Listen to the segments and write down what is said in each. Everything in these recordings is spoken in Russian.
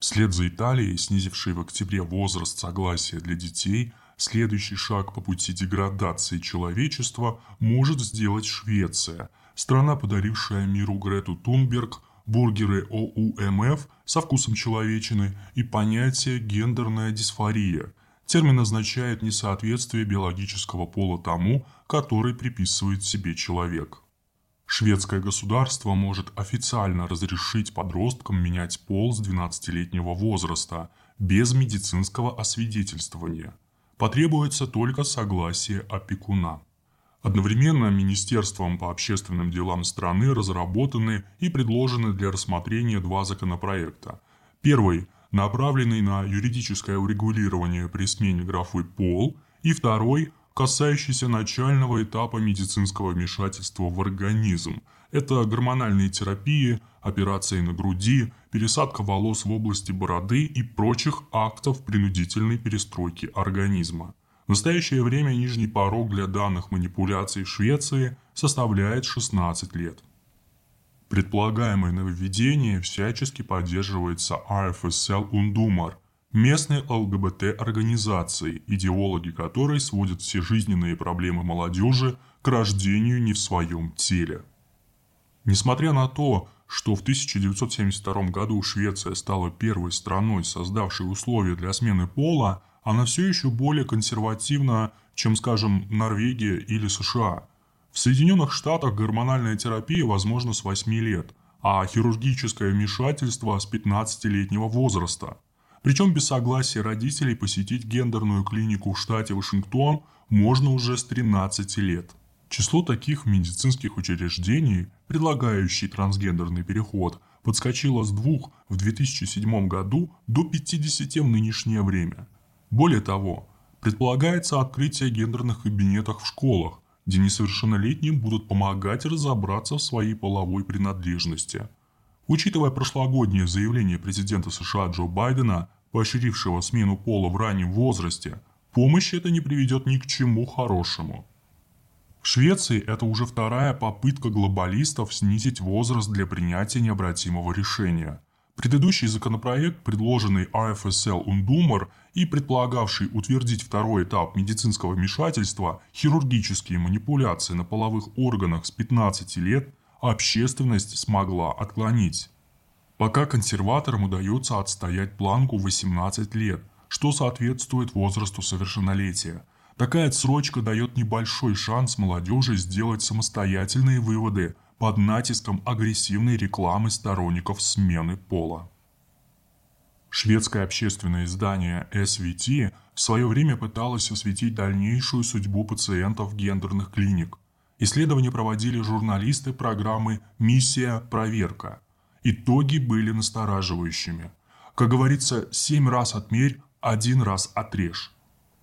Вслед за Италией, снизившей в октябре возраст согласия для детей, следующий шаг по пути деградации человечества может сделать Швеция, страна, подарившая миру Грету Тунберг, бургеры ОУМФ со вкусом человечины и понятие «гендерная дисфория». Термин означает несоответствие биологического пола тому, который приписывает себе человек. Шведское государство может официально разрешить подросткам менять пол с 12-летнего возраста без медицинского освидетельствования. Потребуется только согласие опекуна. Одновременно Министерством по общественным делам страны разработаны и предложены для рассмотрения два законопроекта. Первый – направленный на юридическое урегулирование при смене графы «пол», и второй касающийся начального этапа медицинского вмешательства в организм. Это гормональные терапии, операции на груди, пересадка волос в области бороды и прочих актов принудительной перестройки организма. В настоящее время нижний порог для данных манипуляций в Швеции составляет 16 лет. Предполагаемое нововведение всячески поддерживается RFSL Undumar – местной ЛГБТ-организации, идеологи которой сводят все жизненные проблемы молодежи к рождению не в своем теле. Несмотря на то, что в 1972 году Швеция стала первой страной, создавшей условия для смены пола, она все еще более консервативна, чем, скажем, Норвегия или США. В Соединенных Штатах гормональная терапия возможна с 8 лет, а хирургическое вмешательство с 15-летнего возраста – причем без согласия родителей посетить гендерную клинику в штате Вашингтон можно уже с 13 лет. Число таких медицинских учреждений, предлагающих трансгендерный переход, подскочило с двух в 2007 году до 50 в нынешнее время. Более того, предполагается открытие гендерных кабинетов в школах, где несовершеннолетним будут помогать разобраться в своей половой принадлежности – Учитывая прошлогоднее заявление президента США Джо Байдена, поощрившего смену пола в раннем возрасте, помощь это не приведет ни к чему хорошему. В Швеции это уже вторая попытка глобалистов снизить возраст для принятия необратимого решения. Предыдущий законопроект, предложенный RFSL Ундумар и предполагавший утвердить второй этап медицинского вмешательства, хирургические манипуляции на половых органах с 15 лет, общественность смогла отклонить. Пока консерваторам удается отстоять планку 18 лет, что соответствует возрасту совершеннолетия. Такая отсрочка дает небольшой шанс молодежи сделать самостоятельные выводы под натиском агрессивной рекламы сторонников смены пола. Шведское общественное издание SVT в свое время пыталось осветить дальнейшую судьбу пациентов гендерных клиник – Исследования проводили журналисты программы «Миссия. Проверка». Итоги были настораживающими. Как говорится, семь раз отмерь, один раз отрежь.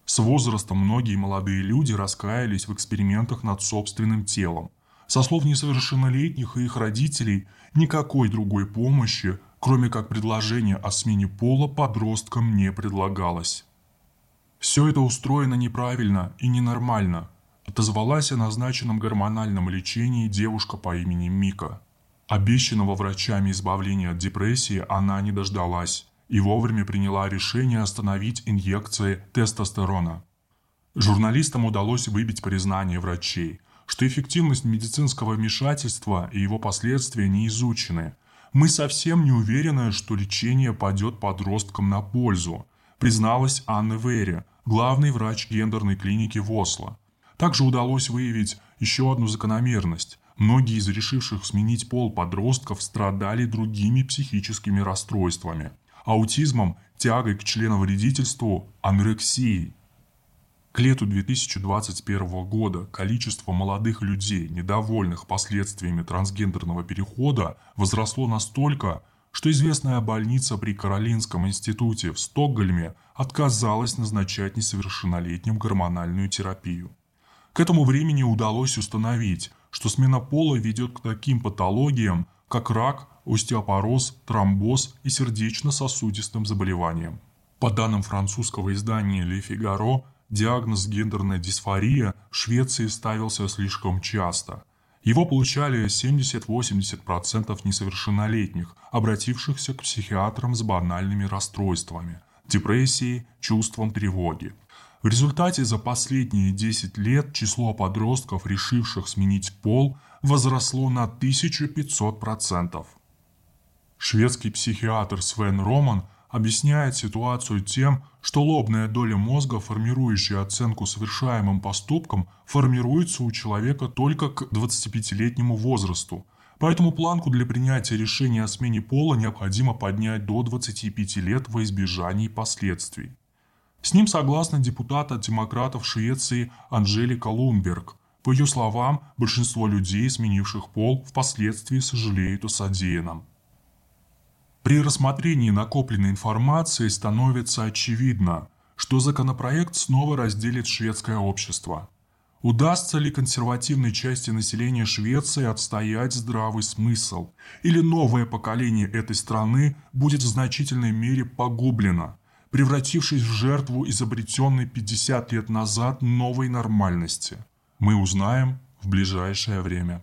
С возрастом многие молодые люди раскаялись в экспериментах над собственным телом. Со слов несовершеннолетних и их родителей, никакой другой помощи, кроме как предложения о смене пола, подросткам не предлагалось. Все это устроено неправильно и ненормально – Отозвалась о назначенном гормональном лечении девушка по имени Мика. Обещанного врачами избавления от депрессии она не дождалась и вовремя приняла решение остановить инъекции тестостерона. Журналистам удалось выбить признание врачей, что эффективность медицинского вмешательства и его последствия не изучены. Мы совсем не уверены, что лечение пойдет подросткам на пользу, призналась Анна Вери, главный врач гендерной клиники в Осло. Также удалось выявить еще одну закономерность. Многие из решивших сменить пол подростков страдали другими психическими расстройствами. Аутизмом, тягой к членовредительству, анорексией. К лету 2021 года количество молодых людей, недовольных последствиями трансгендерного перехода, возросло настолько, что известная больница при Каролинском институте в Стокгольме отказалась назначать несовершеннолетним гормональную терапию. К этому времени удалось установить, что смена пола ведет к таким патологиям, как рак, остеопороз, тромбоз и сердечно-сосудистым заболеваниям. По данным французского издания Le Figaro, диагноз гендерная дисфория в Швеции ставился слишком часто. Его получали 70-80% несовершеннолетних, обратившихся к психиатрам с банальными расстройствами, депрессией, чувством тревоги. В результате за последние 10 лет число подростков, решивших сменить пол, возросло на 1500%. Шведский психиатр Свен Роман объясняет ситуацию тем, что лобная доля мозга, формирующая оценку совершаемым поступкам, формируется у человека только к 25-летнему возрасту. Поэтому планку для принятия решения о смене пола необходимо поднять до 25 лет во избежании последствий. С ним согласна депутат от демократов Швеции Анжелика Лунберг. По ее словам, большинство людей, сменивших пол, впоследствии сожалеют о содеянном. При рассмотрении накопленной информации становится очевидно, что законопроект снова разделит шведское общество. Удастся ли консервативной части населения Швеции отстоять здравый смысл? Или новое поколение этой страны будет в значительной мере погублено, превратившись в жертву изобретенной 50 лет назад новой нормальности? Мы узнаем в ближайшее время.